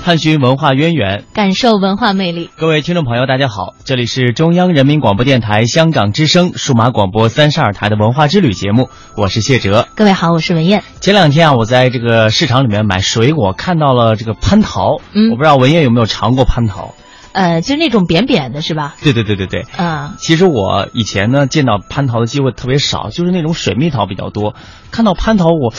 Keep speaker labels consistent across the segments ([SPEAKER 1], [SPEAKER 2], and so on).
[SPEAKER 1] 探寻文化渊源，
[SPEAKER 2] 感受文化魅力。
[SPEAKER 1] 各位听众朋友，大家好，这里是中央人民广播电台香港之声数码广播三十二台的文化之旅节目，我是谢哲。
[SPEAKER 2] 各位好，我是文艳。
[SPEAKER 1] 前两天啊，我在这个市场里面买水果，看到了这个蟠桃。嗯，我不知道文艳有没有尝过蟠桃。
[SPEAKER 2] 呃，就是那种扁扁的，是吧？
[SPEAKER 1] 对对对对对。
[SPEAKER 2] 嗯，
[SPEAKER 1] 其实我以前呢见到蟠桃的机会特别少，就是那种水蜜桃比较多。看到蟠桃，我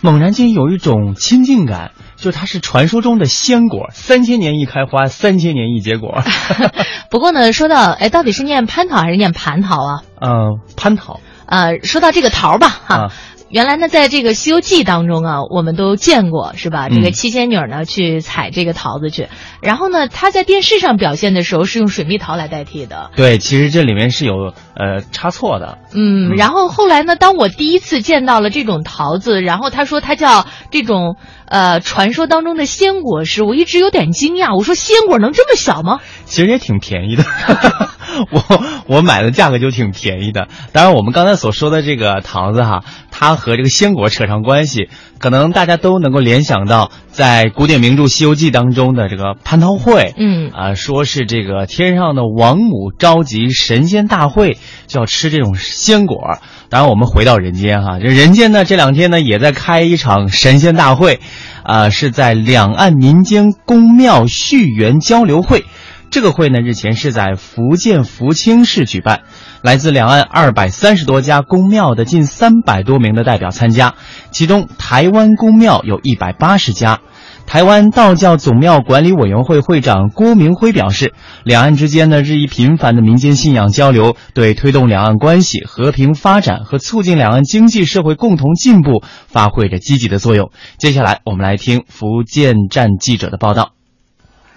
[SPEAKER 1] 猛然间有一种亲近感。就它是传说中的仙果，三千年一开花，三千年一结果。
[SPEAKER 2] 不过呢，说到哎，到底是念蟠桃还是念蟠桃啊？
[SPEAKER 1] 嗯，蟠桃。
[SPEAKER 2] 呃，说到这个桃吧，哈。原来呢，在这个《西游记》当中啊，我们都见过，是吧？这个七仙女呢去采这个桃子去，然后呢，她在电视上表现的时候是用水蜜桃来代替的。
[SPEAKER 1] 对，其实这里面是有呃差错的。
[SPEAKER 2] 嗯，然后后来呢，当我第一次见到了这种桃子，然后他说它叫这种呃传说当中的鲜果时，我一直有点惊讶。我说鲜果能这么小吗？
[SPEAKER 1] 其实也挺便宜的，我我买的价格就挺便宜的。当然，我们刚才所说的这个桃子哈，它。和这个鲜果扯上关系，可能大家都能够联想到，在古典名著《西游记》当中的这个蟠桃会，
[SPEAKER 2] 嗯
[SPEAKER 1] 啊，说是这个天上的王母召集神仙大会，就要吃这种鲜果。当然，我们回到人间哈，这人间呢这两天呢也在开一场神仙大会，啊，是在两岸民间宫庙续缘交流会。这个会呢，日前是在福建福清市举办，来自两岸二百三十多家宫庙的近三百多名的代表参加，其中台湾宫庙有一百八十家。台湾道教总庙管理委员会会长郭明辉表示，两岸之间呢日益频繁的民间信仰交流，对推动两岸关系和平发展和促进两岸经济社会共同进步发挥着积极的作用。接下来，我们来听福建站记者的报道。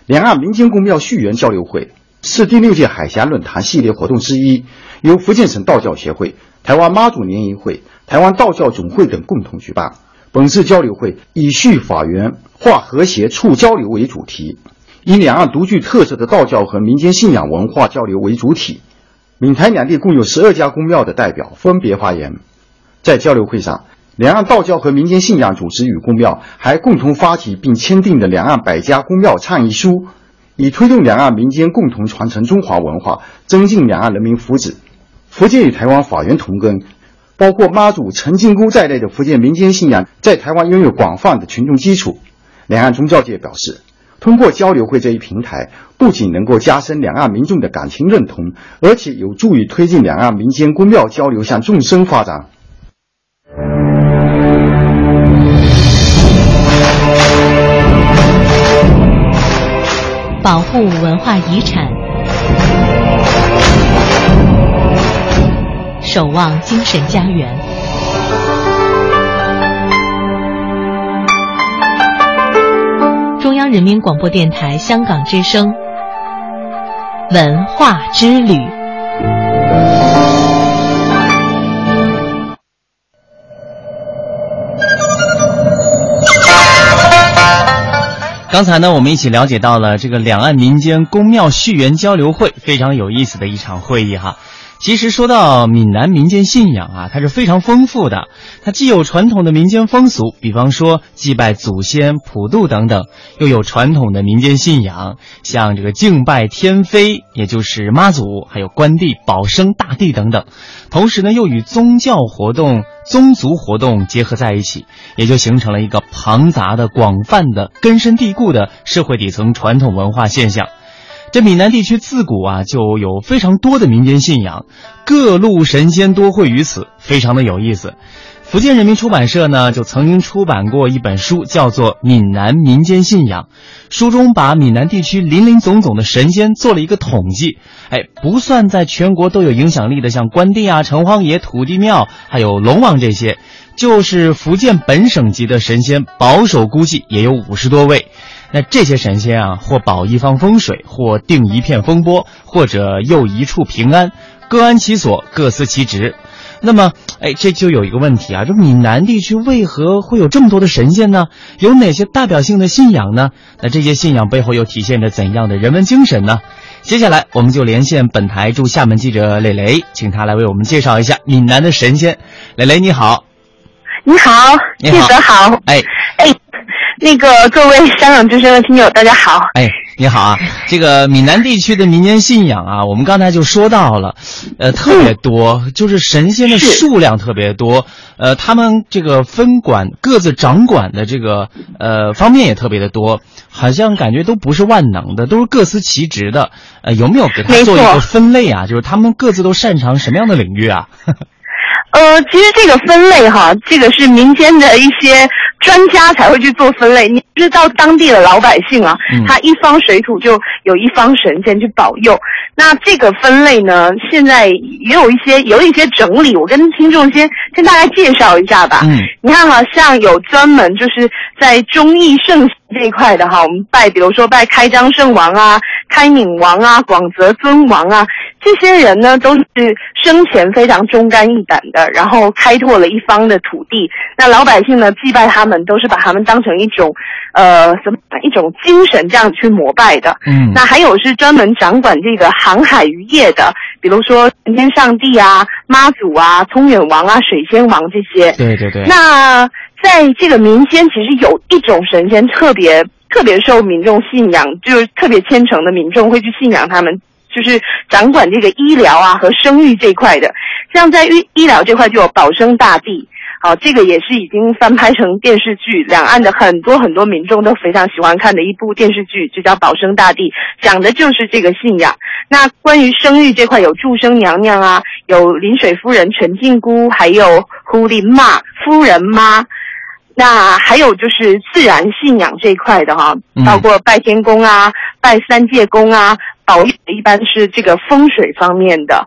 [SPEAKER 3] 两岸民间公庙续缘交流会是第六届海峡论坛系列活动之一，由福建省道教协会、台湾妈祖联谊会、台湾道教总会等共同举办。本次交流会以续法缘、化和谐、促交流为主题，以两岸独具特色的道教和民间信仰文化交流为主体。闽台两地共有十二家公庙的代表分别发言。在交流会上，两岸道教和民间信仰组织与公庙还共同发起并签订的《两岸百家公庙倡议书》，以推动两岸民间共同传承中华文化，增进两岸人民福祉。福建与台湾法源同根，包括妈祖、陈金姑在内的福建民间信仰在台湾拥有广泛的群众基础。两岸宗教界表示，通过交流会这一平台，不仅能够加深两岸民众的感情认同，而且有助于推进两岸民间公庙交流向纵深发展。
[SPEAKER 2] 保护文化遗产，守望精神家园。中央人民广播电台香港之声，文化之旅。
[SPEAKER 1] 刚才呢，我们一起了解到了这个两岸民间宫庙续缘交流会，非常有意思的一场会议哈。其实说到闽南民间信仰啊，它是非常丰富的。它既有传统的民间风俗，比方说祭拜祖先、普渡等等，又有传统的民间信仰，像这个敬拜天妃，也就是妈祖，还有关帝、保生大帝等等。同时呢，又与宗教活动、宗族活动结合在一起，也就形成了一个庞杂的、广泛的、根深蒂固的社会底层传统文化现象。这闽南地区自古啊就有非常多的民间信仰，各路神仙多会于此，非常的有意思。福建人民出版社呢就曾经出版过一本书，叫做《闽南民间信仰》，书中把闽南地区林林总总的神仙做了一个统计。哎，不算在全国都有影响力的，像关帝啊、城隍爷、土地庙，还有龙王这些，就是福建本省级的神仙，保守估计也有五十多位。那这些神仙啊，或保一方风水，或定一片风波，或者佑一处平安，各安其所，各司其职。那么，哎，这就有一个问题啊，这闽南地区为何会有这么多的神仙呢？有哪些代表性的信仰呢？那这些信仰背后又体现着怎样的人文精神呢？接下来，我们就连线本台驻厦门记者磊磊，请他来为我们介绍一下闽南的神仙。磊磊，你好。
[SPEAKER 4] 你好，记者好。
[SPEAKER 1] 哎
[SPEAKER 4] 哎。那个各位香港之声的听友，大家好。
[SPEAKER 1] 哎，你好啊！这个闽南地区的民间信仰啊，我们刚才就说到了，呃，特别多，就是神仙的数量特别多。呃，他们这个分管各自掌管的这个呃方面也特别的多，好像感觉都不是万能的，都是各司其职的。呃，有没有给他做一个分类啊？就是他们各自都擅长什么样的领域啊？
[SPEAKER 4] 呃，其实这个分类哈，这个是民间的一些。专家才会去做分类，你知道当地的老百姓啊，他一方水土就有一方神仙去保佑。那这个分类呢，现在也有一些有一些整理，我跟听众先跟大家介绍一下吧。
[SPEAKER 1] 嗯，
[SPEAKER 4] 你看哈，像有专门就是在忠义圣这一块的哈，我们拜，比如说拜开张圣王啊、开敏王啊、广泽尊王啊，这些人呢都是生前非常忠肝义胆的，然后开拓了一方的土地。那老百姓呢祭拜他们，都是把他们当成一种，呃，什么一种精神这样去膜拜的。
[SPEAKER 1] 嗯，
[SPEAKER 4] 那还有是专门掌管这个航海渔业的，比如说神天上帝啊、妈祖啊、通远王啊、水仙王这些。
[SPEAKER 1] 对对对。
[SPEAKER 4] 那在这个民间，其实有一种神仙特别特别受民众信仰，就是特别虔诚的民众会去信仰他们，就是掌管这个医疗啊和生育这块的。像在医医疗这块，就有保生大帝。好，这个也是已经翻拍成电视剧，两岸的很多很多民众都非常喜欢看的一部电视剧，就叫《保生大帝》，讲的就是这个信仰。那关于生育这块，有祝生娘娘啊，有临水夫人陈靖姑，还有胡林妈夫人妈。那还有就是自然信仰这一块的哈，包括拜天公啊、拜三界公啊，保佑一般是这个风水方面的。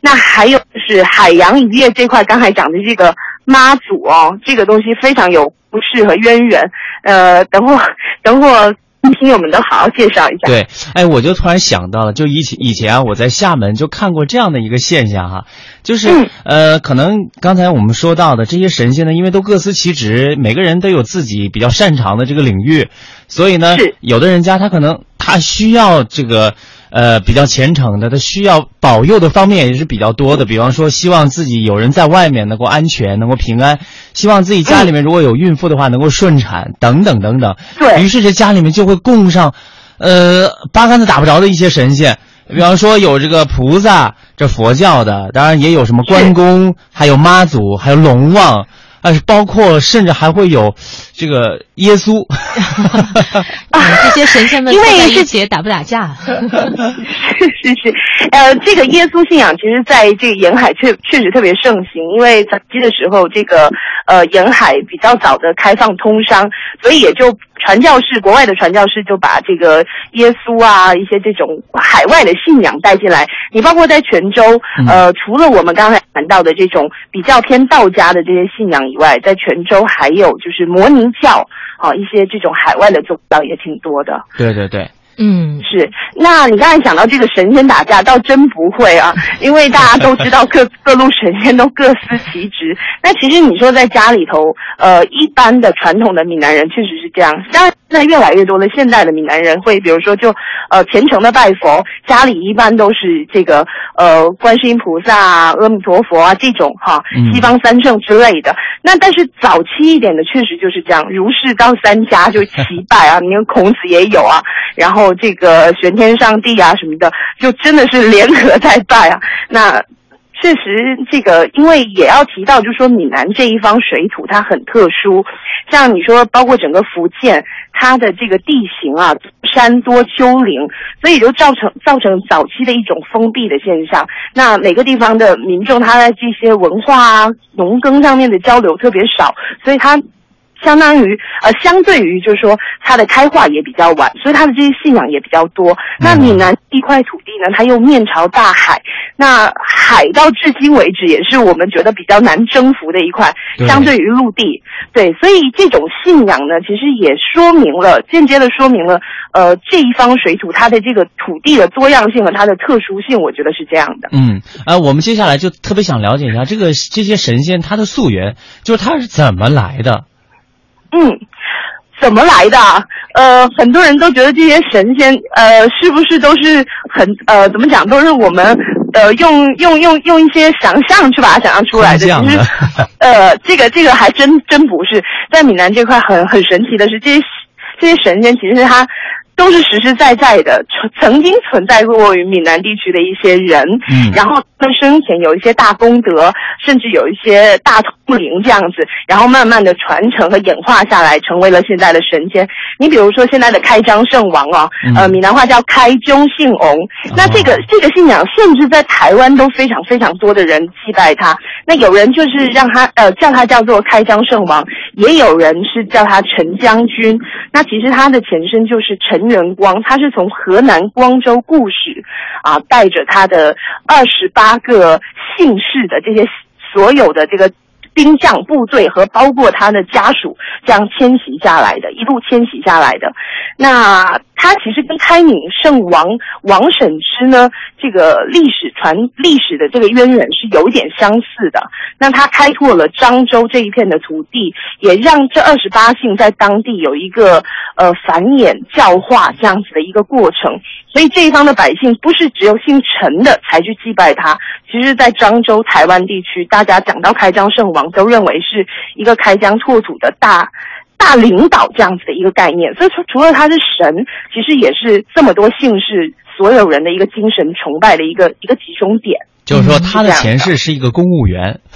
[SPEAKER 4] 那还有就是海洋渔业这块，刚才讲的这个。妈祖哦，这个东西非常有故事和渊源。呃，等会儿，等会儿，听友们都好好介绍一下。
[SPEAKER 1] 对，哎，我就突然想到了，就以前以前啊，我在厦门就看过这样的一个现象哈，就是呃，可能刚才我们说到的这些神仙呢，因为都各司其职，每个人都有自己比较擅长的这个领域，所以呢，有的人家他可能他需要这个。呃，比较虔诚的，他需要保佑的方面也是比较多的。比方说，希望自己有人在外面能够安全，能够平安；希望自己家里面如果有孕妇的话，能够顺产，等等等等。
[SPEAKER 4] 对
[SPEAKER 1] 于是，这家里面就会供上，呃，八竿子打不着的一些神仙。比方说，有这个菩萨，这佛教的，当然也有什么关公，还有妈祖，还有龙王。啊，包括甚至还会有这个耶稣，
[SPEAKER 2] 这些神仙们
[SPEAKER 4] 因为
[SPEAKER 2] 一起打不打架？
[SPEAKER 4] 是是是，呃，这个耶稣信仰其实在这个沿海确确实特别盛行，因为早期的时候，这个呃沿海比较早的开放通商，所以也就。传教士，国外的传教士就把这个耶稣啊，一些这种海外的信仰带进来。你包括在泉州，呃，除了我们刚才谈到的这种比较偏道家的这些信仰以外，在泉州还有就是摩尼教，啊，一些这种海外的宗教也挺多的。
[SPEAKER 1] 对对对。
[SPEAKER 2] 嗯，
[SPEAKER 4] 是。那你刚才讲到这个神仙打架，倒真不会啊，因为大家都知道各各路神仙都各司其职。那其实你说在家里头，呃，一般的传统的闽南人确实是这样。现在越来越多的现代的闽南人会，比如说就呃虔诚的拜佛，家里一般都是这个呃观世音菩萨啊、阿弥陀佛啊这种哈，西方三圣之类的。那但是早期一点的确实就是这样，儒释道三家就齐拜啊，你看孔子也有啊，然后。这个玄天上帝啊什么的，就真的是联合在拜啊。那确实，这个因为也要提到，就是说闽南这一方水土它很特殊，像你说，包括整个福建，它的这个地形啊，山多丘陵，所以就造成造成早期的一种封闭的现象。那每个地方的民众他在这些文化啊、农耕上面的交流特别少，所以他。相当于呃，相对于就是说它的开化也比较晚，所以它的这些信仰也比较多。那闽南一块土地呢，它又面朝大海，那海到至今为止也是我们觉得比较难征服的一块，相对于陆地。对，所以这种信仰呢，其实也说明了，间接的说明了，呃，这一方水土它的这个土地的多样性和它的特殊性，我觉得是这样的。
[SPEAKER 1] 嗯，呃，我们接下来就特别想了解一下这个这些神仙它的溯源，就是它是怎么来的。
[SPEAKER 4] 嗯，怎么来的？呃，很多人都觉得这些神仙，呃，是不是都是很呃，怎么讲，都是我们呃用用用用一些想象去把它想象出来的。其实，呃，这个这个还真真不是。在闽南这块很很神奇的是，这些这些神仙其实他。都是实实在在的，曾曾经存在过于闽南地区的一些人，嗯，然后他们生前有一些大功德，甚至有一些大通灵这样子，然后慢慢的传承和演化下来，成为了现在的神仙。你比如说现在的开张圣王啊，呃，闽南话叫开宗姓翁，那这个这个信仰，甚至在台湾都非常非常多的人祭拜他。那有人就是让他呃叫他叫做开张圣王，也有人是叫他陈将军。那其实他的前身就是陈。人光，他是从河南光州故事，啊，带着他的二十八个姓氏的这些所有的这个兵将部队和包括他的家属，这样迁徙下来的，一路迁徙下来的。那他其实跟开闽圣王王审知呢，这个历史传历史的这个渊源是有点相似的。那他开拓了漳州这一片的土地，也让这二十八姓在当地有一个呃繁衍教化这样子的一个过程。所以这一方的百姓不是只有姓陈的才去祭拜他，其实，在漳州台湾地区，大家讲到开漳圣王，都认为是一个开疆拓土的大。大领导这样子的一个概念，所以说除了他是神，其实也是这么多姓氏所有人的一个精神崇拜的一个一个集中点。
[SPEAKER 1] 就是说，他的前世是一个公务员。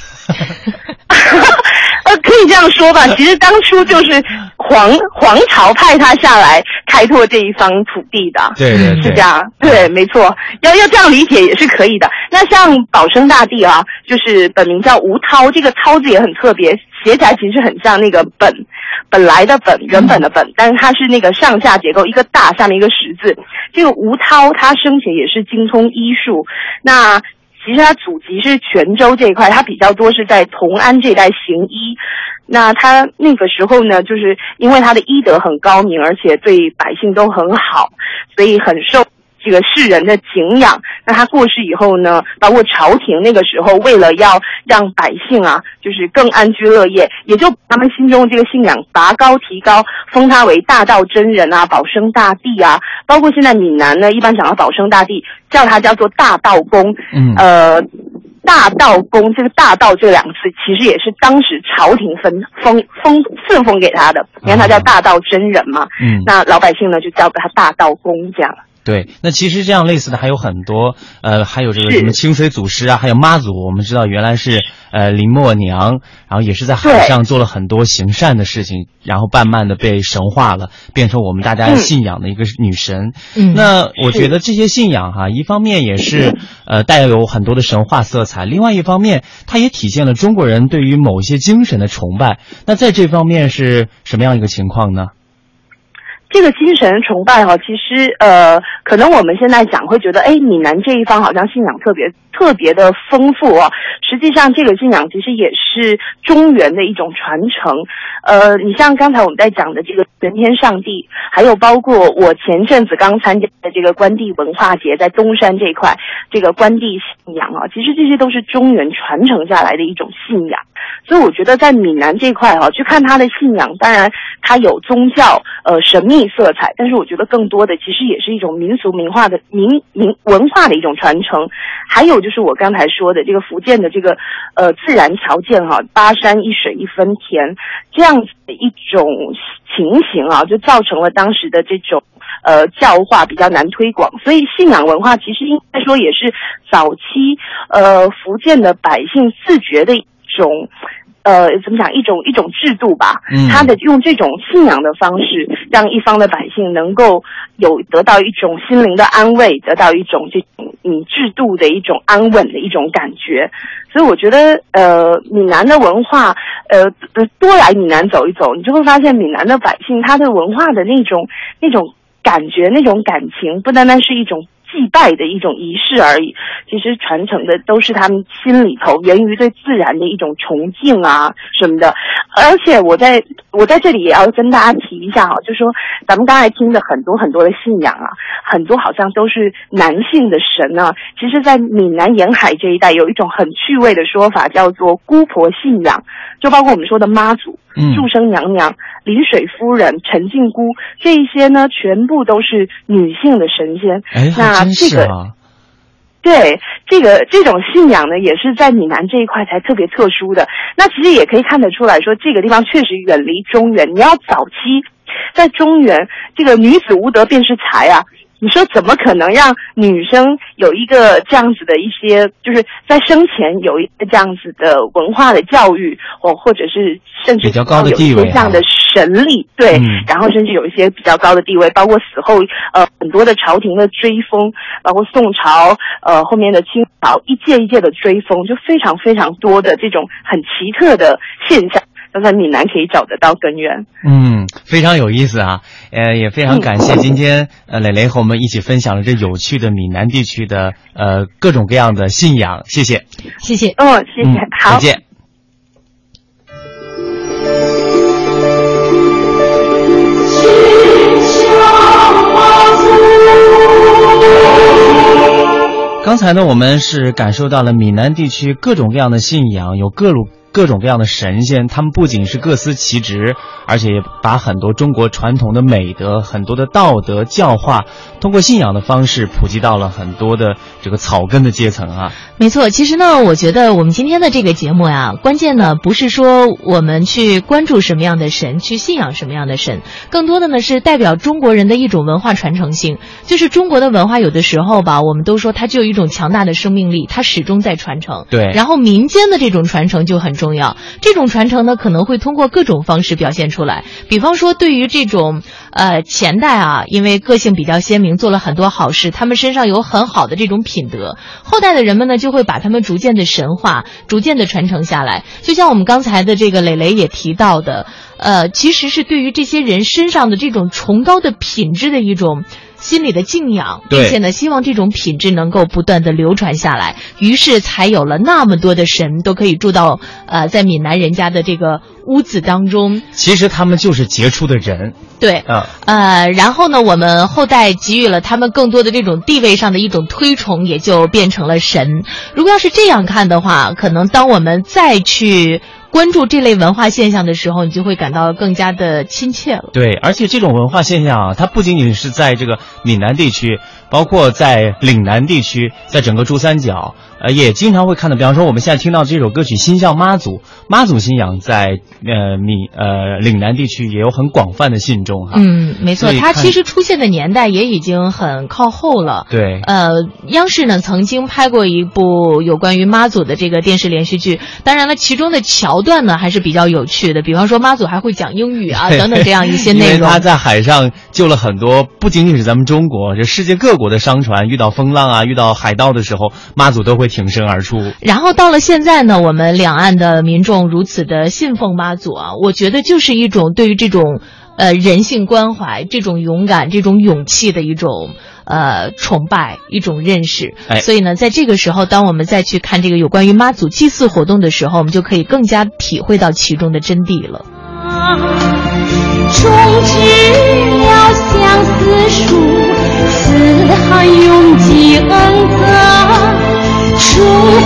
[SPEAKER 4] 呃，可以这样说吧。其实当初就是皇皇朝派他下来开拓这一方土地的。
[SPEAKER 1] 对对
[SPEAKER 4] 对，是这样。对，没错。要要这样理解也是可以的。那像保生大帝啊，就是本名叫吴涛，这个涛字也很特别，写起来其实很像那个本。本来的本原本的本，但是它是那个上下结构，一个大下面一个十字。这个吴涛他生前也是精通医术，那其实他祖籍是泉州这一块，他比较多是在同安这一带行医。那他那个时候呢，就是因为他的医德很高明，而且对百姓都很好，所以很受。这个世人的敬仰，那他过世以后呢？包括朝廷那个时候，为了要让百姓啊，就是更安居乐业，也就他们心中这个信仰拔高提高，封他为大道真人啊，保生大帝啊。包括现在闽南呢，一般讲到保生大帝，叫他叫做大道公。嗯，呃，大道公这个大道这两个字，其实也是当时朝廷分封封赐封给他的。你看他叫大道真人嘛。嗯，那老百姓呢，就叫他大道公这样。
[SPEAKER 1] 对，那其实这样类似的还有很多，呃，还有这个什么清水祖师啊，还有妈祖，我们知道原来是呃林默娘，然后也是在海上做了很多行善的事情，然后慢慢的被神化了，变成我们大家信仰的一个女神。嗯，那我觉得这些信仰哈，一方面也是呃带有很多的神话色彩，另外一方面它也体现了中国人对于某些精神的崇拜。那在这方面是什么样一个情况呢？
[SPEAKER 4] 这个精神崇拜哈，其实呃，可能我们现在讲会觉得，哎，闽南这一方好像信仰特别特别的丰富啊。实际上，这个信仰其实也是中原的一种传承。呃，你像刚才我们在讲的这个玄天上帝，还有包括我前阵子刚参加的这个关帝文化节，在东山这一块，这个关帝信仰啊，其实这些都是中原传承下来的一种信仰。所以我觉得在闽南这块哈，去看他的信仰，当然他有宗教呃神秘色彩，但是我觉得更多的其实也是一种民俗文化的民民文化的一种传承。还有就是我刚才说的这个福建的这个呃自然条件哈，八山一水一分田这样子的一种情形啊，就造成了当时的这种呃教化比较难推广。所以信仰文化其实应该说也是早期呃福建的百姓自觉的。种，呃，怎么讲？一种一种制度吧。嗯，他的用这种信仰的方式让一方的百姓能够有得到一种心灵的安慰，得到一种这种嗯制度的一种安稳的一种感觉。所以我觉得，呃，闽南的文化，呃，多来闽南走一走，你就会发现闽南的百姓他对文化的那种那种感觉、那种感情，不单单是一种。祭拜的一种仪式而已，其实传承的都是他们心里头源于对自然的一种崇敬啊什么的。而且我在我在这里也要跟大家提一下啊，就说咱们刚才听的很多很多的信仰啊，很多好像都是男性的神啊。其实，在闽南沿海这一带，有一种很趣味的说法，叫做姑婆信仰，就包括我们说的妈祖、祝生娘娘。临水夫人、陈靖姑这一些呢，全部都是女性的神仙。
[SPEAKER 1] 哎，
[SPEAKER 4] 那这个，对这个这种信仰呢，也是在闽南这一块才特别特殊的。那其实也可以看得出来说，这个地方确实远离中原。你要早期在中原，这个女子无德便是财啊。你说怎么可能让女生有一个这样子的一些，就是在生前有一个这样子的文化的教育，或或者是甚至
[SPEAKER 1] 比较高的地位
[SPEAKER 4] 这样的神力，对，然后甚至有一些比较高的地位，包括死后呃很多的朝廷的追封，包括宋朝呃后面的清朝一届一届的追封，就非常非常多的这种很奇特的现象。都在闽南可以找得到根源。
[SPEAKER 1] 嗯，非常有意思啊！呃，也非常感谢今天呃蕾蕾和我们一起分享了这有趣的闽南地区的呃各种各样的信仰，谢谢，
[SPEAKER 2] 谢谢，
[SPEAKER 4] 哦，谢谢，好，
[SPEAKER 1] 再见。刚才呢，我们是感受到了闽南地区各种各样的信仰，有各路。各种各样的神仙，他们不仅是各司其职，而且也把很多中国传统的美德、很多的道德教化，通过信仰的方式普及到了很多的这个草根的阶层啊。
[SPEAKER 2] 没错，其实呢，我觉得我们今天的这个节目呀，关键呢不是说我们去关注什么样的神，去信仰什么样的神，更多的呢是代表中国人的一种文化传承性。就是中国的文化有的时候吧，我们都说它具有一种强大的生命力，它始终在传承。
[SPEAKER 1] 对，
[SPEAKER 2] 然后民间的这种传承就很重。重要，这种传承呢，可能会通过各种方式表现出来。比方说，对于这种呃前代啊，因为个性比较鲜明，做了很多好事，他们身上有很好的这种品德，后代的人们呢，就会把他们逐渐的神化，逐渐的传承下来。就像我们刚才的这个磊磊也提到的，呃，其实是对于这些人身上的这种崇高的品质的一种。心里的敬仰，并且呢，希望这种品质能够不断的流传下来，于是才有了那么多的神都可以住到呃，在闽南人家的这个屋子当中。
[SPEAKER 1] 其实他们就是杰出的人，
[SPEAKER 2] 对，
[SPEAKER 1] 嗯，
[SPEAKER 2] 呃，然后呢，我们后代给予了他们更多的这种地位上的一种推崇，也就变成了神。如果要是这样看的话，可能当我们再去。关注这类文化现象的时候，你就会感到更加的亲切了。
[SPEAKER 1] 对，而且这种文化现象啊，它不仅仅是在这个闽南地区，包括在岭南地区，在整个珠三角。呃，也经常会看到，比方说我们现在听到这首歌曲《心向妈祖》，妈祖信仰在呃闽呃岭南地区也有很广泛的信众哈。
[SPEAKER 2] 嗯，没错，它其实出现的年代也已经很靠后了。
[SPEAKER 1] 对。
[SPEAKER 2] 呃，央视呢曾经拍过一部有关于妈祖的这个电视连续剧，当然了，其中的桥段呢还是比较有趣的，比方说妈祖还会讲英语啊 等等这样一些内容。因为
[SPEAKER 1] 他在海上救了很多，不仅仅是咱们中国，这世界各国的商船遇到风浪啊，遇到海盗的时候，妈祖都会。挺身而出，
[SPEAKER 2] 然后到了现在呢，我们两岸的民众如此的信奉妈祖啊，我觉得就是一种对于这种呃人性关怀、这种勇敢、这种勇气的一种呃崇拜、一种认识。
[SPEAKER 1] 哎，
[SPEAKER 2] 所以呢，在这个时候，当我们再去看这个有关于妈祖祭祀活动的时候，我们就可以更加体会到其中的真谛了。
[SPEAKER 5] 终止了相思树，四海拥挤恩泽，
[SPEAKER 6] 出。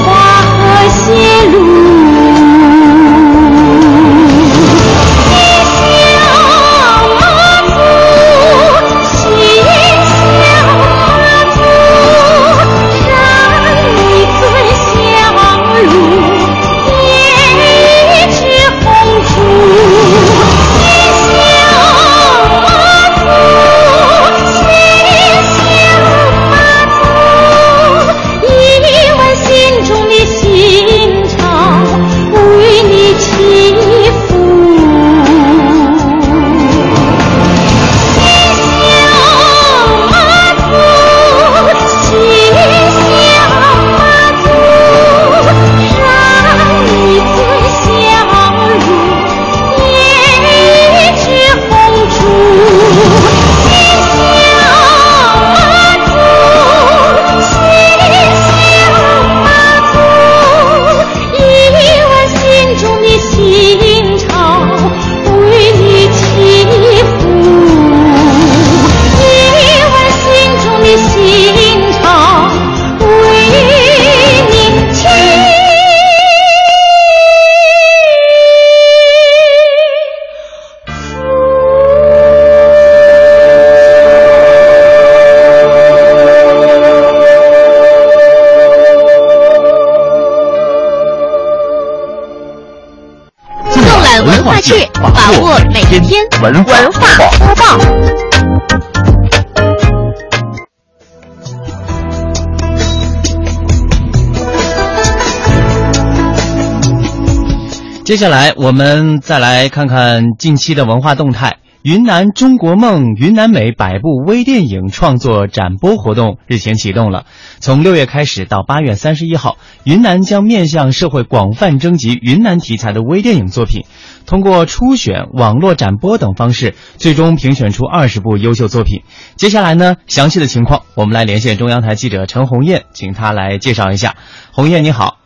[SPEAKER 1] 接下来我们再来看看近期的文化动态。云南中国梦、云南美百部微电影创作展播活动日前启动了。从六月开始到八月三十一号，云南将面向社会广泛征集云南题材的微电影作品，通过初选、网络展播等方式，最终评选出二十部优秀作品。接下来呢，详细的情况我们来连线中央台记者陈红艳，请她来介绍一下。红艳，你好。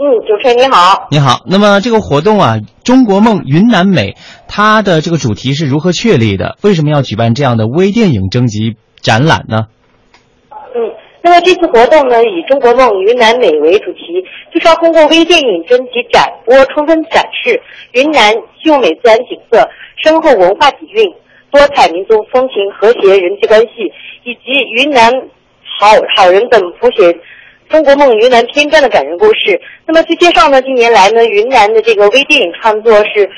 [SPEAKER 7] 嗯，主持人你好，
[SPEAKER 1] 你好。那么这个活动啊，中国梦云南美，它的这个主题是如何确立的？为什么要举办这样的微电影征集展览呢？
[SPEAKER 7] 嗯，那么这次活动呢，以中国梦云南美为主题，就是要通过微电影征集展播，充分展示云南秀美自然景色、深厚文化底蕴、多彩民族风情、和谐人际关系，以及云南好好人等谱写。中国梦云南篇章的感人故事。那么据介绍呢，近年来呢，云南的这个微电影创作是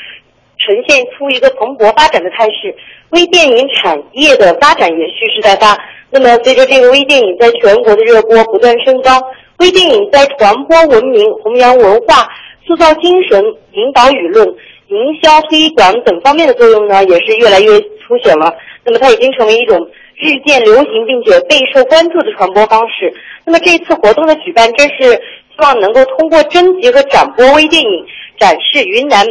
[SPEAKER 7] 呈现出一个蓬勃发展的态势，微电影产业的发展也蓄势待发。那么随着这个微电影在全国的热播不断升高，微电影在传播文明、弘扬文化、塑造精神、引导舆论、营销推广等方面的作用呢，也是越来越凸显了。那么它已经成为一种日渐流行并且备受关注的传播方式。那么这次活动的举办，正是希望能够通过征集和展播微电影，展示云南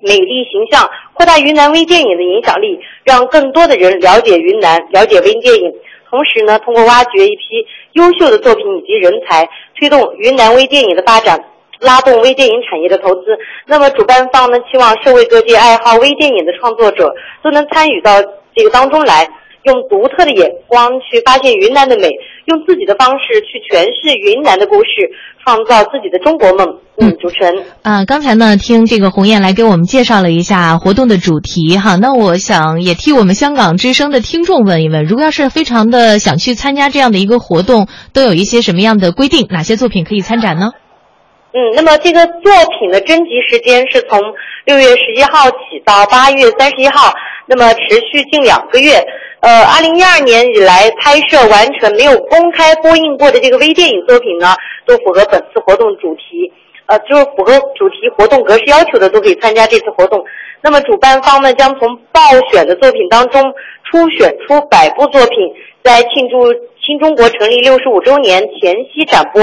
[SPEAKER 7] 美丽形象，扩大云南微电影的影响力，让更多的人了解云南，了解微电影。同时呢，通过挖掘一批优秀的作品以及人才，推动云南微电影的发展，拉动微电影产业的投资。那么主办方呢，期望社会各界爱好微电影的创作者都能参与到这个当中来。用独特的眼光去发现云南的美，用自己的方式去诠释云南的故事，创造自己的中国梦。嗯，主持人
[SPEAKER 2] 啊，刚才呢听这个红艳来给我们介绍了一下活动的主题哈，那我想也替我们香港之声的听众问一问，如果要是非常的想去参加这样的一个活动，都有一些什么样的规定？哪些作品可以参展呢？
[SPEAKER 7] 嗯，那么这个作品的征集时间是从六月十一号起到八月三十一号，那么持续近两个月。呃，二零一二年以来拍摄完成没有公开播映过的这个微电影作品呢，都符合本次活动主题，呃，就符合主题活动格式要求的都可以参加这次活动。那么主办方呢，将从报选的作品当中初选出百部作品，在庆祝新中国成立六十五周年前夕展播。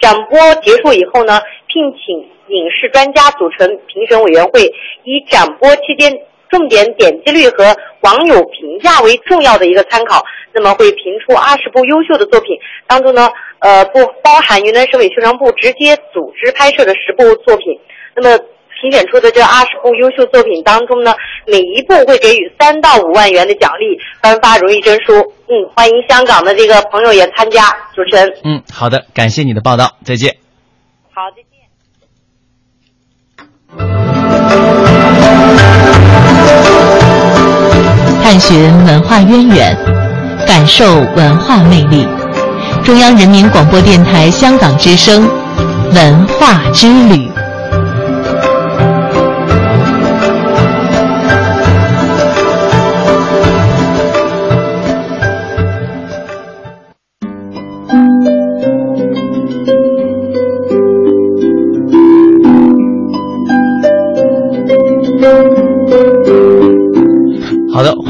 [SPEAKER 7] 展播结束以后呢，聘请影视专家组成评审委员会，以展播期间。重点点击率和网友评价为重要的一个参考，那么会评出二十部优秀的作品，当中呢，呃，不包含云南省委宣传部直接组织拍摄的十部作品。那么评选出的这二十部优秀作品当中呢，每一部会给予三到五万元的奖励，颁发荣誉证书。嗯，欢迎香港的这个朋友也参加。主持人，
[SPEAKER 1] 嗯，好的，感谢你的报道，再见。
[SPEAKER 7] 好，再见。
[SPEAKER 2] 探寻文化渊源，感受文化魅力。中央人民广播电台香港之声，文化之旅。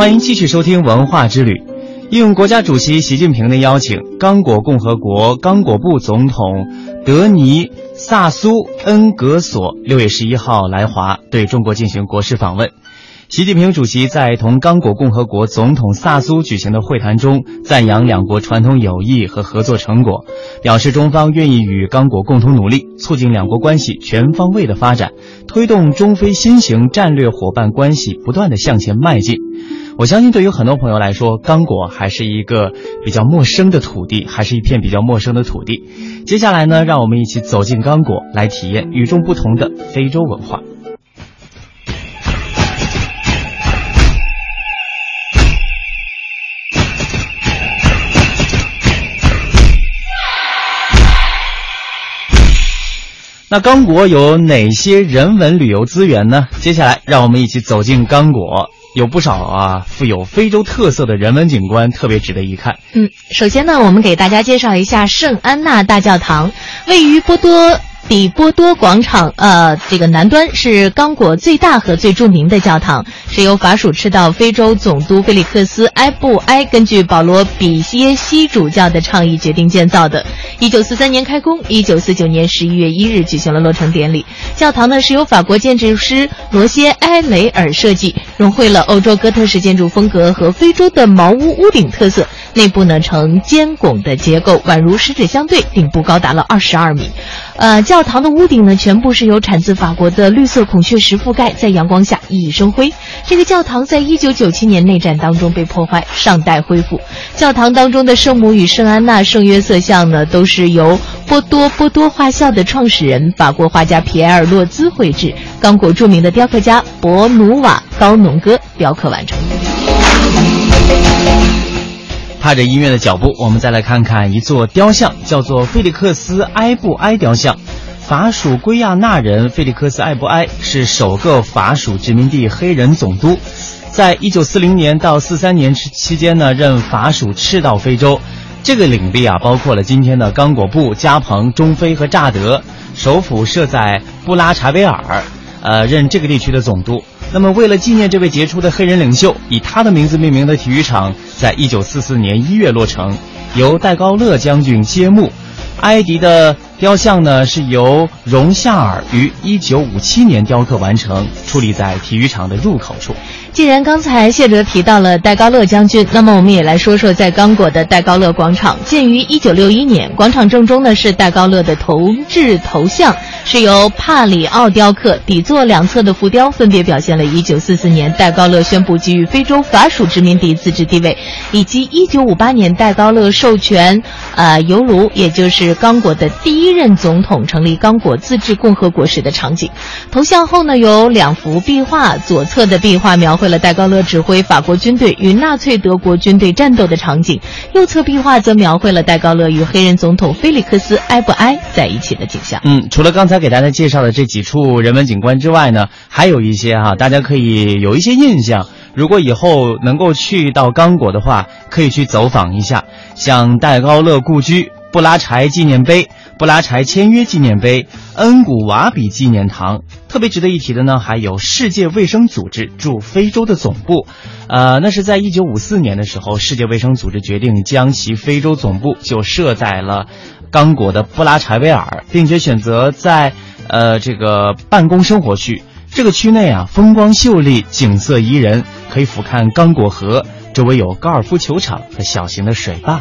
[SPEAKER 1] 欢迎继续收听文化之旅。应国家主席习近平的邀请，刚果共和国刚果部总统德尼萨苏恩格索六月十一号来华，对中国进行国事访问。习近平主席在同刚果共和国总统萨苏举行的会谈中，赞扬两国传统友谊和合作成果，表示中方愿意与刚果共同努力，促进两国关系全方位的发展，推动中非新型战略伙伴关系不断的向前迈进。我相信，对于很多朋友来说，刚果还是一个比较陌生的土地，还是一片比较陌生的土地。接下来呢，让我们一起走进刚果，来体验与众不同的非洲文化。那刚果有哪些人文旅游资源呢？接下来，让我们一起走进刚果，有不少啊富有非洲特色的人文景观，特别值得一看。
[SPEAKER 2] 嗯，首先呢，我们给大家介绍一下圣安娜大教堂，位于波多。比波多广场，呃，这个南端是刚果最大和最著名的教堂，是由法属赤道非洲总督菲利克斯·埃布埃根据保罗·比耶西主教的倡议决定建造的。一九四三年开工，一九四九年十一月一日举行了落成典礼。教堂呢是由法国建筑师罗歇·埃雷尔设计，融汇了欧洲哥特式建筑风格和非洲的茅屋屋顶特色。内部呢呈尖拱的结构，宛如十指相对，顶部高达了二十二米。呃，教堂的屋顶呢，全部是由产自法国的绿色孔雀石覆盖，在阳光下熠熠生辉。这个教堂在一九九七年内战当中被破坏，尚待恢复。教堂当中的圣母与圣安娜、圣约瑟像呢，都是由波多波多画校的创始人法国画家皮埃尔洛兹绘制，刚果著名的雕刻家博努瓦高农哥雕刻完成。
[SPEAKER 1] 踏着音乐的脚步，我们再来看看一座雕像，叫做菲利克斯·埃布埃雕像。法属圭亚那人菲利克斯·埃布埃是首个法属殖民地黑人总督，在一九四零年到四三年期间呢，任法属赤道非洲。这个领地啊，包括了今天的刚果布、加蓬、中非和乍得。首府设在布拉查维尔，呃，任这个地区的总督。那么，为了纪念这位杰出的黑人领袖，以他的名字命名的体育场，在一九四四年一月落成，由戴高乐将军揭幕。埃迪的雕像呢，是由荣夏尔于一九五七年雕刻完成，矗立在体育场的入口处。
[SPEAKER 2] 既然刚才谢哲提到了戴高乐将军，那么我们也来说说在刚果的戴高乐广场。建于一九六一年，广场正中呢是戴高乐的铜制头像，是由帕里奥雕刻。底座两侧的浮雕分别表现了一九四四年戴高乐宣布给予非洲法属殖民地自治地位，以及一九五八年戴高乐授权，呃，尤卢，也就是刚果的第一任总统成立刚果自治共和国时的场景。头像后呢有两幅壁画，左侧的壁画描绘。为了戴高乐指挥法国军队与纳粹德国军队战斗的场景，右侧壁画则描绘了戴高乐与黑人总统菲利克斯·埃布埃在一起的景象。
[SPEAKER 1] 嗯，除了刚才给大家介绍的这几处人文景观之外呢，还有一些哈，大家可以有一些印象。如果以后能够去到刚果的话，可以去走访一下，像戴高乐故居、布拉柴纪念碑。布拉柴签约纪念碑、恩古瓦比纪念堂，特别值得一提的呢，还有世界卫生组织驻非洲的总部。呃，那是在一九五四年的时候，世界卫生组织决定将其非洲总部就设在了刚果的布拉柴维尔，并且选择在呃这个办公生活区。这个区内啊，风光秀丽，景色宜人，可以俯瞰刚果河，周围有高尔夫球场和小型的水坝。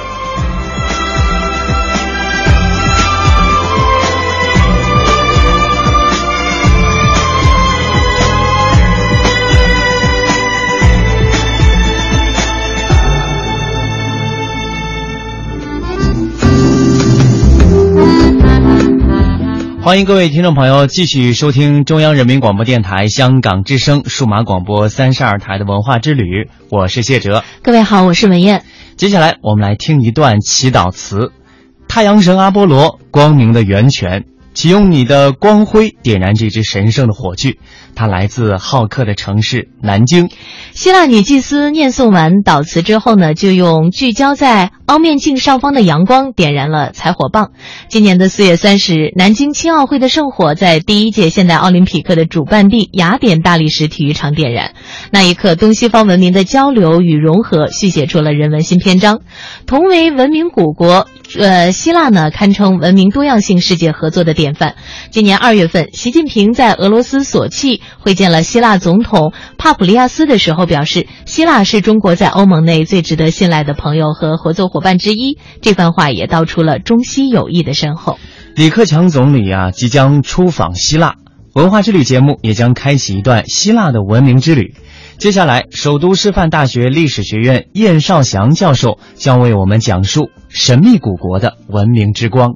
[SPEAKER 1] 欢迎各位听众朋友继续收听中央人民广播电台香港之声数码广播三十二台的文化之旅，我是谢哲。
[SPEAKER 2] 各位好，我是文燕。
[SPEAKER 1] 接下来我们来听一段祈祷词：太阳神阿波罗，光明的源泉，请用你的光辉点燃这支神圣的火炬。它来自好客的城市南京。
[SPEAKER 2] 希腊女祭司念诵完祷词之后呢，就用聚焦在凹面镜上方的阳光点燃了彩火棒。今年的四月三十日，南京青奥会的圣火在第一届现代奥林匹克的主办地雅典大理石体育场点燃。那一刻，东西方文明的交流与融合续写出了人文新篇章。同为文明古国，呃，希腊呢堪称文明多样性世界合作的典范。今年二月份，习近平在俄罗斯索契会见了希腊总统帕普利亚斯的时候表示，希腊是中国在欧盟内最值得信赖的朋友和合作伙伴之一。这番话也道出了中西友谊的深厚。
[SPEAKER 1] 李克强总理啊即将出访希腊，文化之旅节目也将开启一段希腊的文明之旅。接下来，首都师范大学历史学院燕少祥教授将为我们讲述神秘古国的文明之光。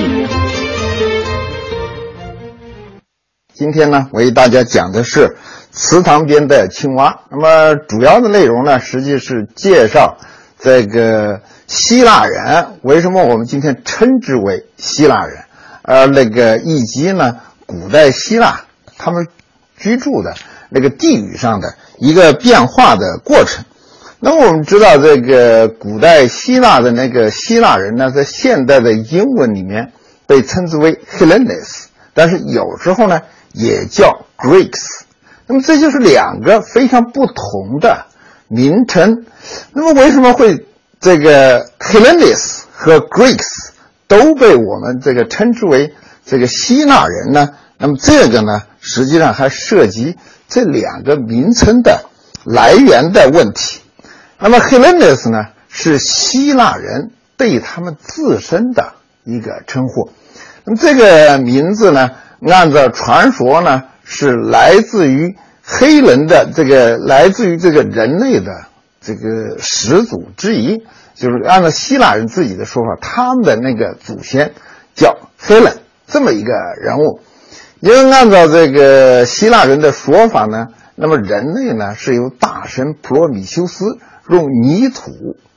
[SPEAKER 8] 今天呢，为大家讲的是祠堂边的青蛙。那么主要的内容呢，实际是介绍这个希腊人为什么我们今天称之为希腊人，而那个以及呢，古代希腊他们居住的那个地域上的一个变化的过程。那么我们知道，这个古代希腊的那个希腊人呢，在现代的英文里面被称之为 Hellenes，但是有时候呢。也叫 Greeks，那么这就是两个非常不同的名称。那么为什么会这个 Hellenes 和 Greeks 都被我们这个称之为这个希腊人呢？那么这个呢，实际上还涉及这两个名称的来源的问题。那么 Hellenes 呢，是希腊人对他们自身的一个称呼。那么这个名字呢？按照传说呢，是来自于黑人的这个，来自于这个人类的这个始祖之一，就是按照希腊人自己的说法，他们的那个祖先叫黑人这么一个人物。因为按照这个希腊人的说法呢，那么人类呢是由大神普罗米修斯用泥土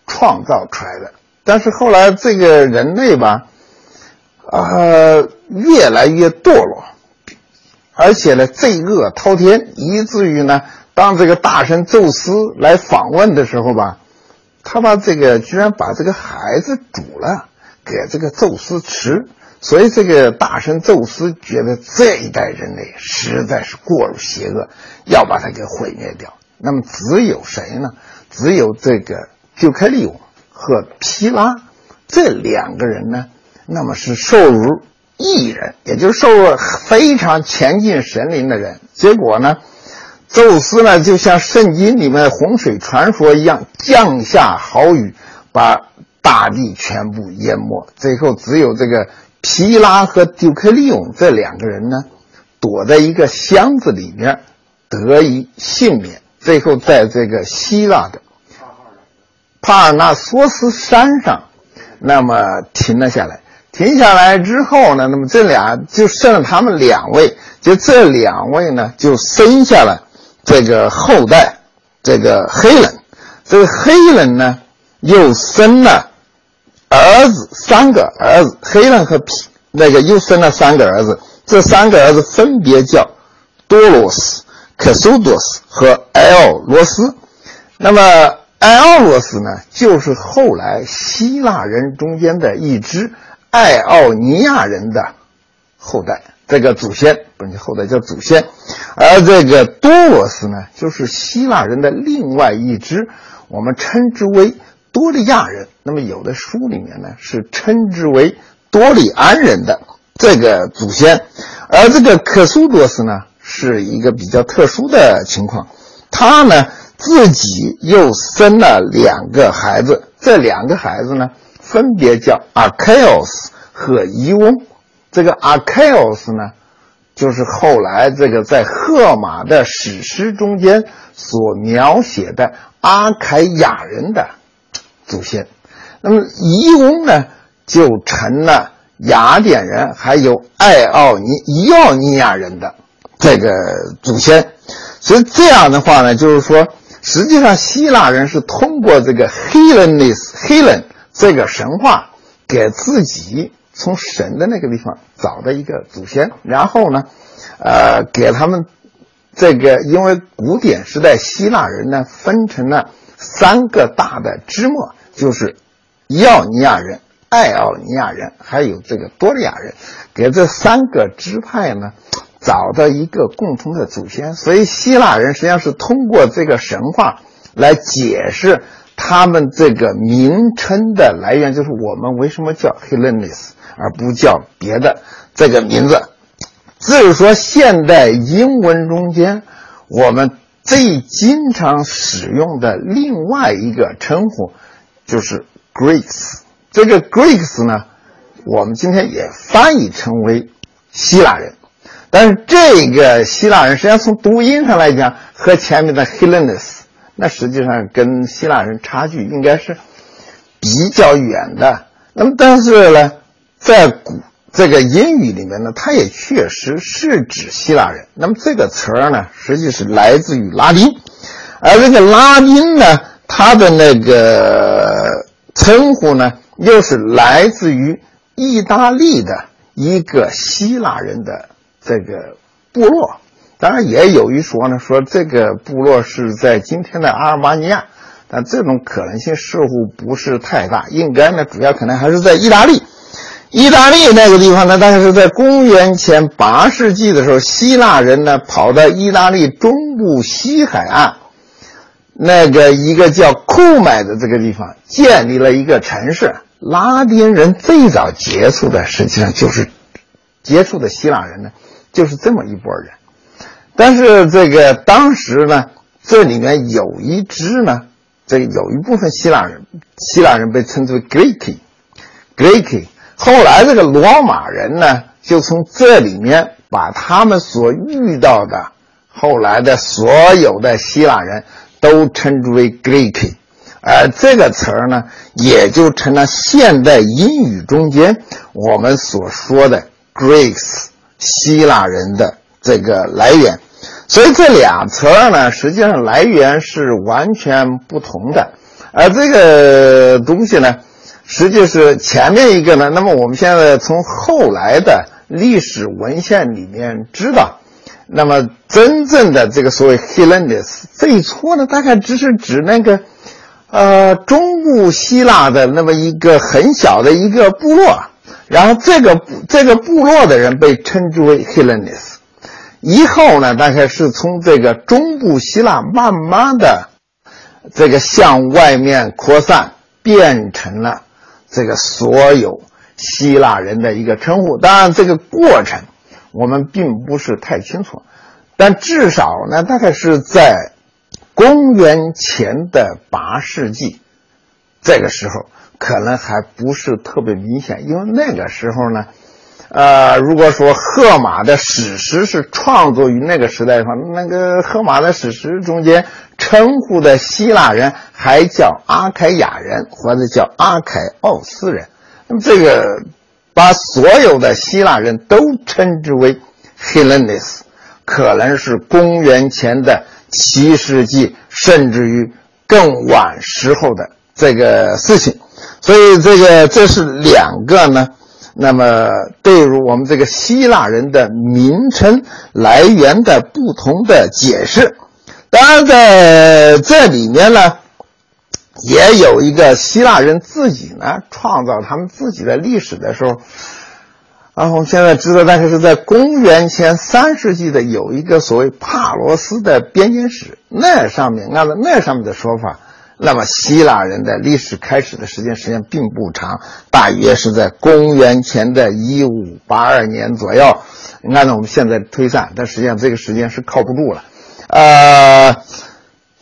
[SPEAKER 8] 创造出来的，但是后来这个人类吧。呃，越来越堕落，而且呢，罪恶滔天，以至于呢，当这个大神宙斯来访问的时候吧，他把这个居然把这个孩子煮了给这个宙斯吃，所以这个大神宙斯觉得这一代人类实在是过于邪恶，要把它给毁灭掉。那么只有谁呢？只有这个丢克利翁和皮拉这两个人呢？那么是受辱异人，也就是受非常前进神灵的人。结果呢，宙斯呢就像圣经里面洪水传说一样，降下豪雨，把大地全部淹没。最后只有这个皮拉和丢克利翁这两个人呢，躲在一个箱子里面得以幸免。最后在这个希腊的帕尔纳索斯山上，那么停了下来。停下来之后呢，那么这俩就剩了他们两位，就这两位呢，就生下了这个后代，这个黑人，这个黑人呢又生了儿子三个儿子，黑人和皮那个又生了三个儿子，这三个儿子分别叫多罗斯、克苏多斯和埃奥罗斯。那么埃奥罗斯呢，就是后来希腊人中间的一支。爱奥尼亚人的后代，这个祖先不是后代叫祖先，而这个多罗斯呢，就是希腊人的另外一支，我们称之为多利亚人。那么有的书里面呢是称之为多利安人的这个祖先，而这个克苏多斯呢是一个比较特殊的情况，他呢自己又生了两个孩子，这两个孩子呢。分别叫阿凯奥斯和伊翁，这个阿凯奥斯呢，就是后来这个在荷马的史诗中间所描写的阿凯亚人的祖先，那么伊翁呢，就成了雅典人还有爱奥尼伊奥尼亚人的这个祖先，所以这样的话呢，就是说，实际上希腊人是通过这个 Hellenes Hellen。这个神话给自己从神的那个地方找的一个祖先，然后呢，呃，给他们这个，因为古典时代希腊人呢分成了三个大的支末，就是伊奥尼亚人、爱奥尼亚人，还有这个多利亚人，给这三个支派呢找到一个共同的祖先，所以希腊人实际上是通过这个神话来解释。他们这个名称的来源就是我们为什么叫 Hellenes 而不叫别的这个名字。至于说现代英文中间我们最经常使用的另外一个称呼就是 Greeks。这个 Greeks 呢，我们今天也翻译成为希腊人，但是这个希腊人实际上从读音上来讲和前面的 Hellenes。那实际上跟希腊人差距应该是比较远的。那么，但是呢，在古这个英语里面呢，它也确实是指希腊人。那么这个词儿呢，实际是来自于拉丁，而这个拉丁呢，它的那个称呼呢，又是来自于意大利的一个希腊人的这个部落。当然也有一说呢，说这个部落是在今天的阿尔巴尼亚，但这种可能性似乎不是太大，应该呢主要可能还是在意大利。意大利那个地方呢，大概是在公元前八世纪的时候，希腊人呢跑到意大利中部西海岸，那个一个叫库买的这个地方建立了一个城市。拉丁人最早接触的实际上就是接触的希腊人呢，就是这么一波人。但是这个当时呢，这里面有一支呢，这有一部分希腊人，希腊人被称之为 Greek，Greek。后来这个罗马人呢，就从这里面把他们所遇到的后来的所有的希腊人都称之为 Greek，而这个词儿呢，也就成了现代英语中间我们所说的 Greeks，希腊人的这个来源。所以这俩词儿呢，实际上来源是完全不同的，而这个东西呢，实际是前面一个呢。那么我们现在从后来的历史文献里面知道，那么真正的这个所谓 Hellenes，最初呢，大概只是指那个，呃，中部希腊的那么一个很小的一个部落，然后这个这个部落的人被称之为 Hellenes。以后呢，大概是从这个中部希腊慢慢的这个向外面扩散，变成了这个所有希腊人的一个称呼。当然，这个过程我们并不是太清楚，但至少呢，大概是在公元前的八世纪，这个时候可能还不是特别明显，因为那个时候呢。呃，如果说荷马的史诗是创作于那个时代的话，那个荷马的史诗中间称呼的希腊人还叫阿凯亚人或者叫阿凯奥斯人，那么这个把所有的希腊人都称之为 Hellenes，可能是公元前的七世纪，甚至于更晚时候的这个事情，所以这个这是两个呢。那么，对于我们这个希腊人的名称来源的不同的解释，当然在这里面呢，也有一个希腊人自己呢创造他们自己的历史的时候，啊，我们现在知道，但是是在公元前三世纪的有一个所谓帕罗斯的编年史，那上面按照那上面的说法。那么，希腊人的历史开始的时间实际上并不长，大约是在公元前的一五八二年左右。按照我们现在推算，但实际上这个时间是靠不住了。呃，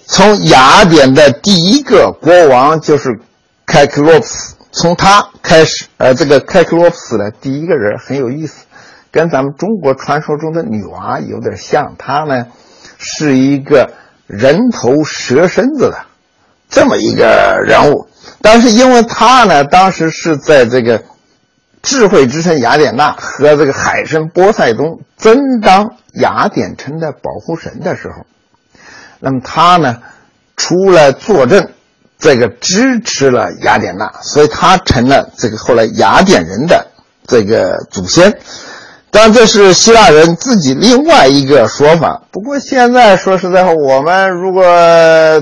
[SPEAKER 8] 从雅典的第一个国王就是开克洛普斯，从他开始，呃，这个开克洛普斯的第一个人很有意思，跟咱们中国传说中的女娲有点像。他呢是一个人头蛇身子的。这么一个人物，但是因为他呢，当时是在这个智慧之神雅典娜和这个海神波塞冬争当雅典城的保护神的时候，那么他呢，出来作证，这个支持了雅典娜，所以他成了这个后来雅典人的这个祖先。当然，这是希腊人自己另外一个说法。不过现在说实在话，我们如果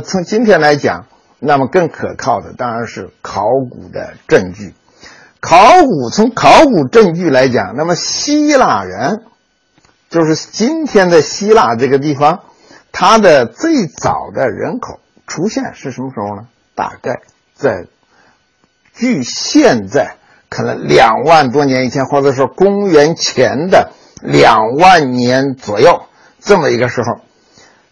[SPEAKER 8] 从今天来讲，那么更可靠的当然是考古的证据。考古从考古证据来讲，那么希腊人就是今天的希腊这个地方，它的最早的人口出现是什么时候呢？大概在距现在可能两万多年以前，或者说公元前的两万年左右这么一个时候。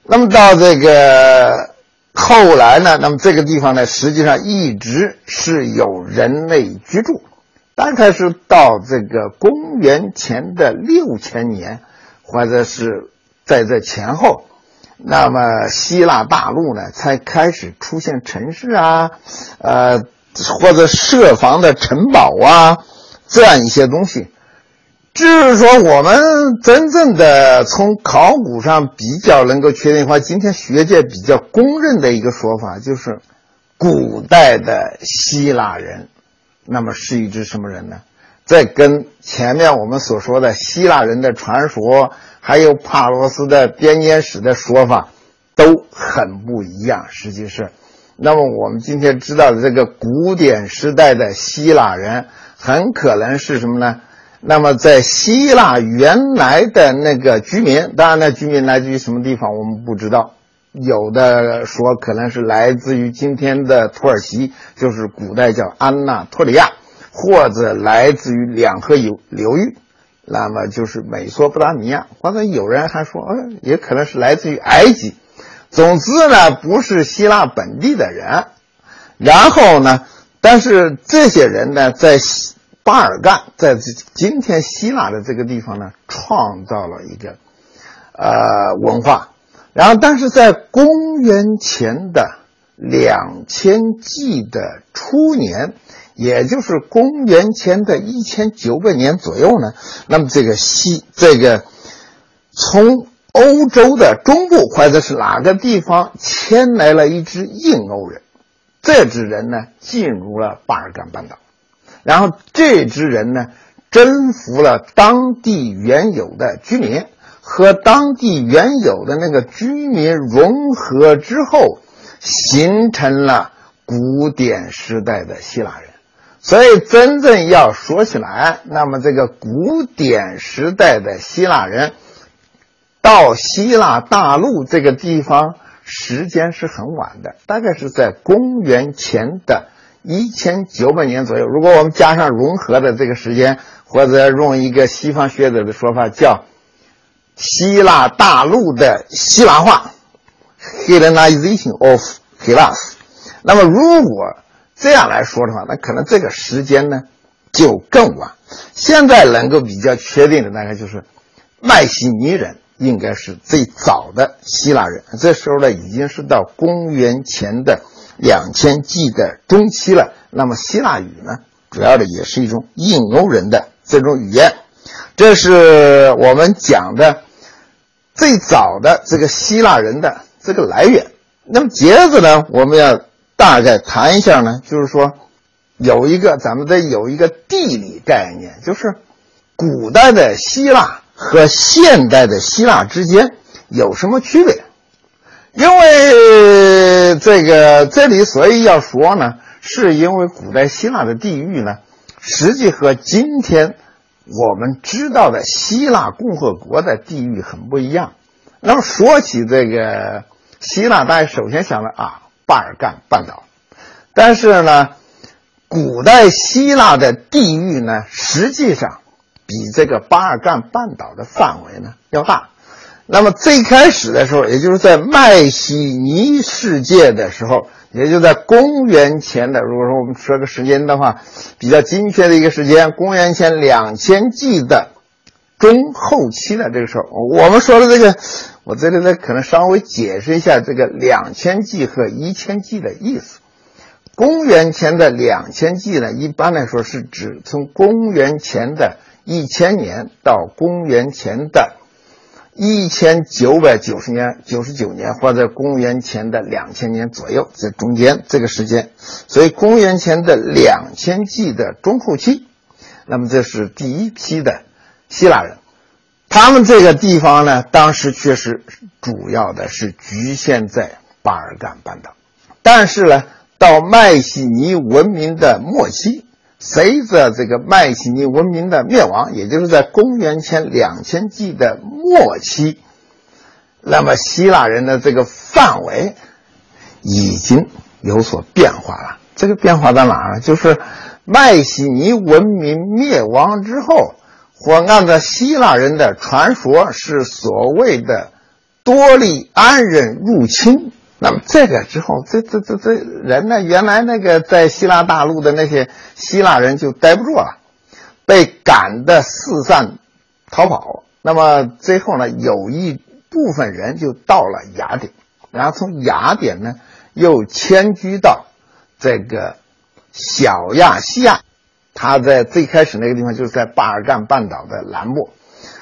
[SPEAKER 8] 那么到这个。后来呢？那么这个地方呢，实际上一直是有人类居住，大概是到这个公元前的六千年，或者是在这前后，那么希腊大陆呢才开始出现城市啊，呃，或者设防的城堡啊，这样一些东西。就是说，我们真正的从考古上比较能够确定的话，今天学界比较公认的一个说法就是，古代的希腊人，那么是一支什么人呢？在跟前面我们所说的希腊人的传说，还有帕罗斯的编年史的说法都很不一样。实际是，那么我们今天知道的这个古典时代的希腊人，很可能是什么呢？那么，在希腊原来的那个居民，当然，那居民来自于什么地方，我们不知道。有的说可能是来自于今天的土耳其，就是古代叫安纳托利亚，或者来自于两河流流域，那么就是美索不达米亚，或者有人还说，嗯，也可能是来自于埃及。总之呢，不是希腊本地的人。然后呢，但是这些人呢，在。巴尔干在今天希腊的这个地方呢，创造了一个呃文化，然后但是在公元前的两千纪的初年，也就是公元前的一千九百年左右呢，那么这个西这个从欧洲的中部或者是哪个地方迁来了一支印欧人，这支人呢进入了巴尔干半岛。然后这支人呢，征服了当地原有的居民，和当地原有的那个居民融合之后，形成了古典时代的希腊人。所以，真正要说起来，那么这个古典时代的希腊人到希腊大陆这个地方，时间是很晚的，大概是在公元前的。一千九百年左右。如果我们加上融合的这个时间，或者用一个西方学者的说法叫希腊大陆的希腊化 （Hellenization of Hellas）。那么如果这样来说的话，那可能这个时间呢就更晚。现在能够比较确定的大概就是迈锡尼人应该是最早的希腊人，这时候呢已经是到公元前的两千纪的中期了。那么希腊语呢，主要的也是一种印欧人的这种语言，这是我们讲的最早的这个希腊人的这个来源。那么接着呢，我们要大概谈一下呢，就是说。有一个，咱们得有一个地理概念，就是古代的希腊和现代的希腊之间有什么区别？因为这个这里，所以要说呢，是因为古代希腊的地域呢，实际和今天我们知道的希腊共和国的地域很不一样。那么说起这个希腊，大家首先想到啊，巴尔干半岛，但是呢。古代希腊的地域呢，实际上比这个巴尔干半岛的范围呢要大。那么最开始的时候，也就是在迈锡尼世界的时候，也就在公元前的，如果说我们说个时间的话，比较精确的一个时间，公元前两千纪的中后期的这个时候，我们说的这个，我这里呢可能稍微解释一下这个两千纪和一千纪的意思。公元前的两千纪呢，一般来说是指从公元前的一千年到公元前的一千九百九十年、九十九年，或者公元前的两千年左右，这中间这个时间。所以，公元前的两千纪的中后期，那么这是第一批的希腊人，他们这个地方呢，当时确实主要的是局限在巴尔干半岛，但是呢。到迈锡尼文明的末期，随着这个迈锡尼文明的灭亡，也就是在公元前两千纪的末期，那么希腊人的这个范围已经有所变化了。这个变化在哪儿呢？就是迈锡尼文明灭亡之后，或按照希腊人的传说，是所谓的多利安人入侵。那么这个之后，这这这这人呢？原来那个在希腊大陆的那些希腊人就待不住了，被赶的四散逃跑。那么最后呢，有一部分人就到了雅典，然后从雅典呢又迁居到这个小亚细亚。他在最开始那个地方就是在巴尔干半岛的南部，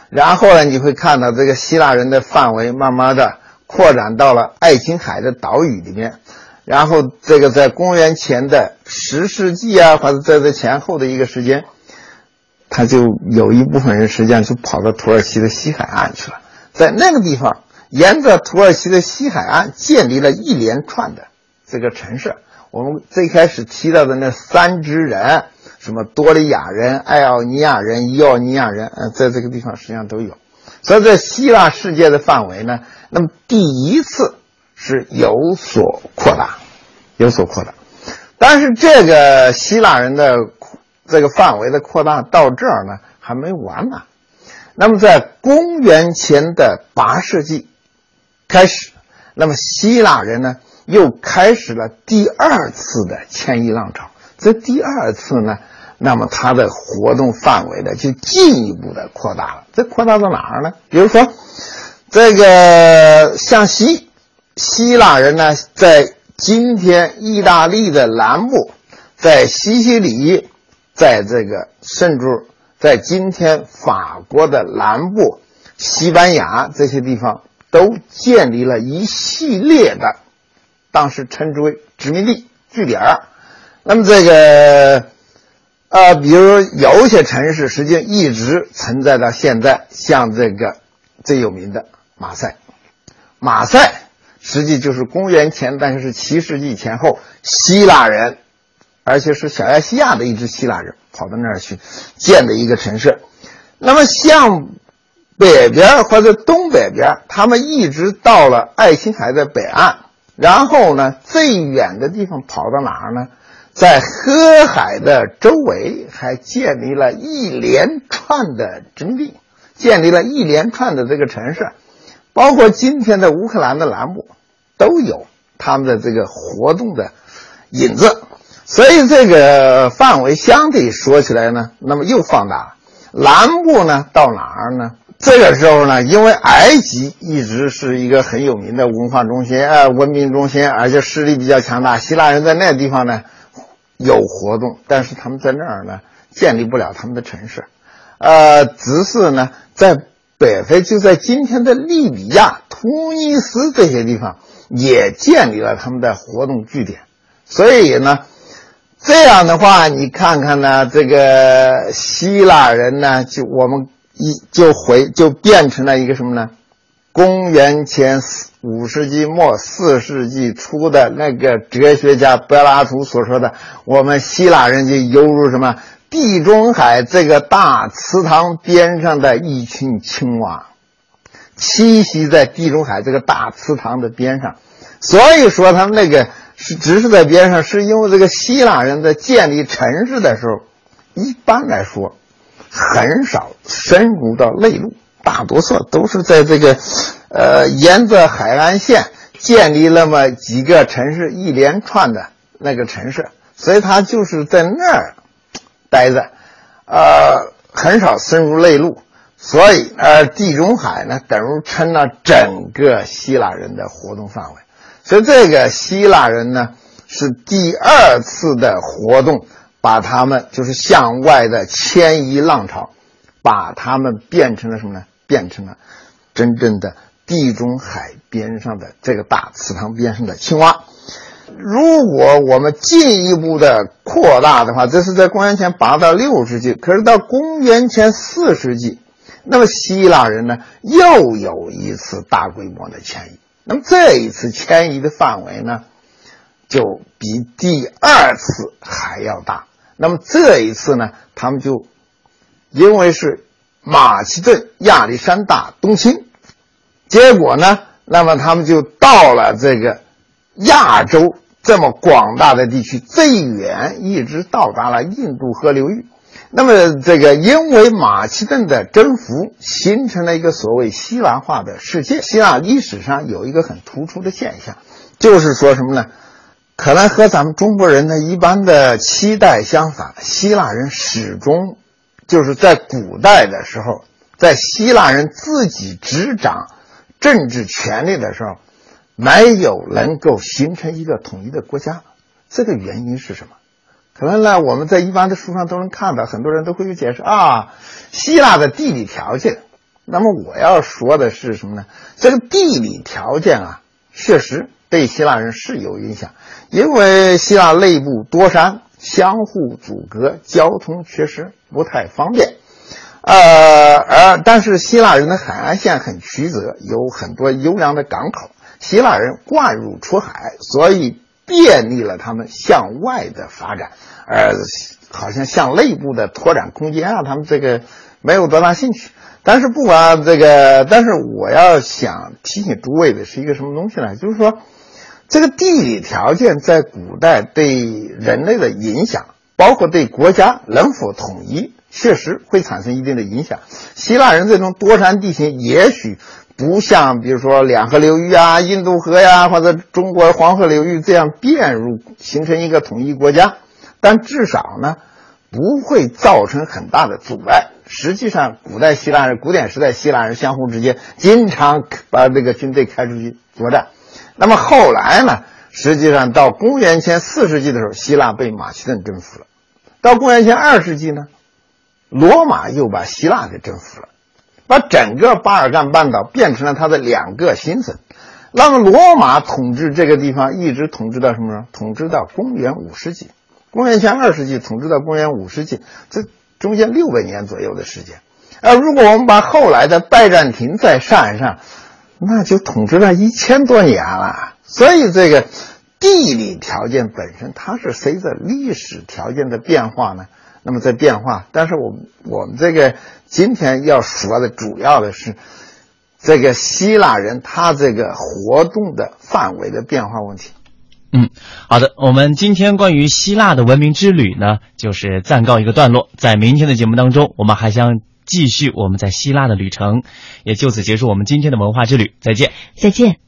[SPEAKER 8] 然后呢，你会看到这个希腊人的范围慢慢的。扩展到了爱琴海的岛屿里面，然后这个在公元前的十世纪啊，或者在这前后的一个时间，他就有一部分人实际上就跑到土耳其的西海岸去了，在那个地方，沿着土耳其的西海岸建立了一连串的这个城市。我们最开始提到的那三支人，什么多利亚人、爱奥尼亚人、伊奥尼亚人，呃，在这个地方实际上都有。所以在希腊世界的范围呢？那么第一次是有所扩大，有所扩大，但是这个希腊人的这个范围的扩大到这儿呢还没完呢。那么在公元前的八世纪开始，那么希腊人呢又开始了第二次的迁移浪潮。这第二次呢，那么它的活动范围呢就进一步的扩大了。这扩大到哪儿呢？比如说。这个向西，希腊人呢，在今天意大利的南部，在西西里，在这个甚至在今天法国的南部、西班牙这些地方，都建立了一系列的，当时称之为殖民地据点那么这个，呃，比如有些城市，实际上一直存在到现在，像这个最有名的。马赛，马赛实际就是公元前，但是是七世纪前后，希腊人，而且是小亚细亚的一支希腊人跑到那儿去建的一个城市。那么向北边或者东北边，他们一直到了爱琴海的北岸，然后呢，最远的地方跑到哪儿呢？在黑海的周围还建立了一连串的阵地，建立了一连串的这个城市，包括今天的乌克兰的南部，都有他们的这个活动的影子。所以这个范围相对说起来呢，那么又放大了。南部呢到哪儿呢？这个时候呢，因为埃及一直是一个很有名的文化中心、呃文明中心，而且势力比较强大，希腊人在那地方呢。有活动，但是他们在那儿呢建立不了他们的城市，呃，只是呢在北非，就在今天的利比亚、突尼斯这些地方也建立了他们的活动据点，所以呢，这样的话，你看看呢，这个希腊人呢，就我们一就回就变成了一个什么呢？公元前四五世纪末四世纪初的那个哲学家柏拉图所说的，我们希腊人就犹如什么地中海这个大池塘边上的一群青蛙，栖息在地中海这个大池塘的边上。所以说，他们那个是只是在边上，是因为这个希腊人在建立城市的时候，一般来说很少深入到内陆。大多数都是在这个，呃，沿着海岸线建立那么几个城市，一连串的那个城市，所以他就是在那儿待着，呃，很少深入内陆，所以呃，地中海呢，等于成了整个希腊人的活动范围，所以这个希腊人呢，是第二次的活动，把他们就是向外的迁移浪潮，把他们变成了什么呢？变成了真正的地中海边上的这个大池塘边上的青蛙。如果我们进一步的扩大的话，这是在公元前八到六世纪。可是到公元前四世纪，那么希腊人呢又有一次大规模的迁移。那么这一次迁移的范围呢，就比第二次还要大。那么这一次呢，他们就因为是。马其顿、亚历山大东侵，结果呢？那么他们就到了这个亚洲这么广大的地区，最远一直到达了印度河流域。那么这个因为马其顿的征服，形成了一个所谓希腊化的世界。希腊历史上有一个很突出的现象，就是说什么呢？可能和咱们中国人的一般的期待相反，希腊人始终。就是在古代的时候，在希腊人自己执掌政治权力的时候，没有能够形成一个统一的国家。这个原因是什么？可能呢，我们在一般的书上都能看到，很多人都会有解释啊。希腊的地理条件。那么我要说的是什么呢？这个地理条件啊，确实对希腊人是有影响，因为希腊内部多山。相互阻隔，交通确实不太方便，呃，而但是希腊人的海岸线很曲折，有很多优良的港口，希腊人惯入出海，所以便利了他们向外的发展，而好像向内部的拓展空间啊，他们这个没有多大兴趣。但是不管这个，但是我要想提醒诸位的是一个什么东西呢？就是说。这个地理条件在古代对人类的影响，包括对国家能否统一，确实会产生一定的影响。希腊人这种多山地形，也许不像比如说两河流域啊、印度河呀，或者中国黄河流域这样变入形成一个统一国家，但至少呢，不会造成很大的阻碍。实际上，古代希腊人、古典时代希腊人相互之间经常把这个军队开出去作战。那么后来呢？实际上到公元前四世纪的时候，希腊被马其顿征服了；到公元前二世纪呢，罗马又把希腊给征服了，把整个巴尔干半岛变成了他的两个新省。那么罗马统治这个地方一直统治到什么时候？统治到公元五世纪，公元前二世纪统治到公元五世纪，这中间六百年左右的时间。而如果我们把后来的拜占庭再算上，那就统治了一千多年了，所以这个地理条件本身它是随着历史条件的变化呢，那么在变化。但是我们我们这个今天要说的主要的是这个希腊人他这个活动的范围的变化问题。
[SPEAKER 1] 嗯，好的，我们今天关于希腊的文明之旅呢，就是暂告一个段落。在明天的节目当中，我们还将继续我们在希腊的旅程，也就此结束我们今天的文化之旅。再见，
[SPEAKER 2] 再见。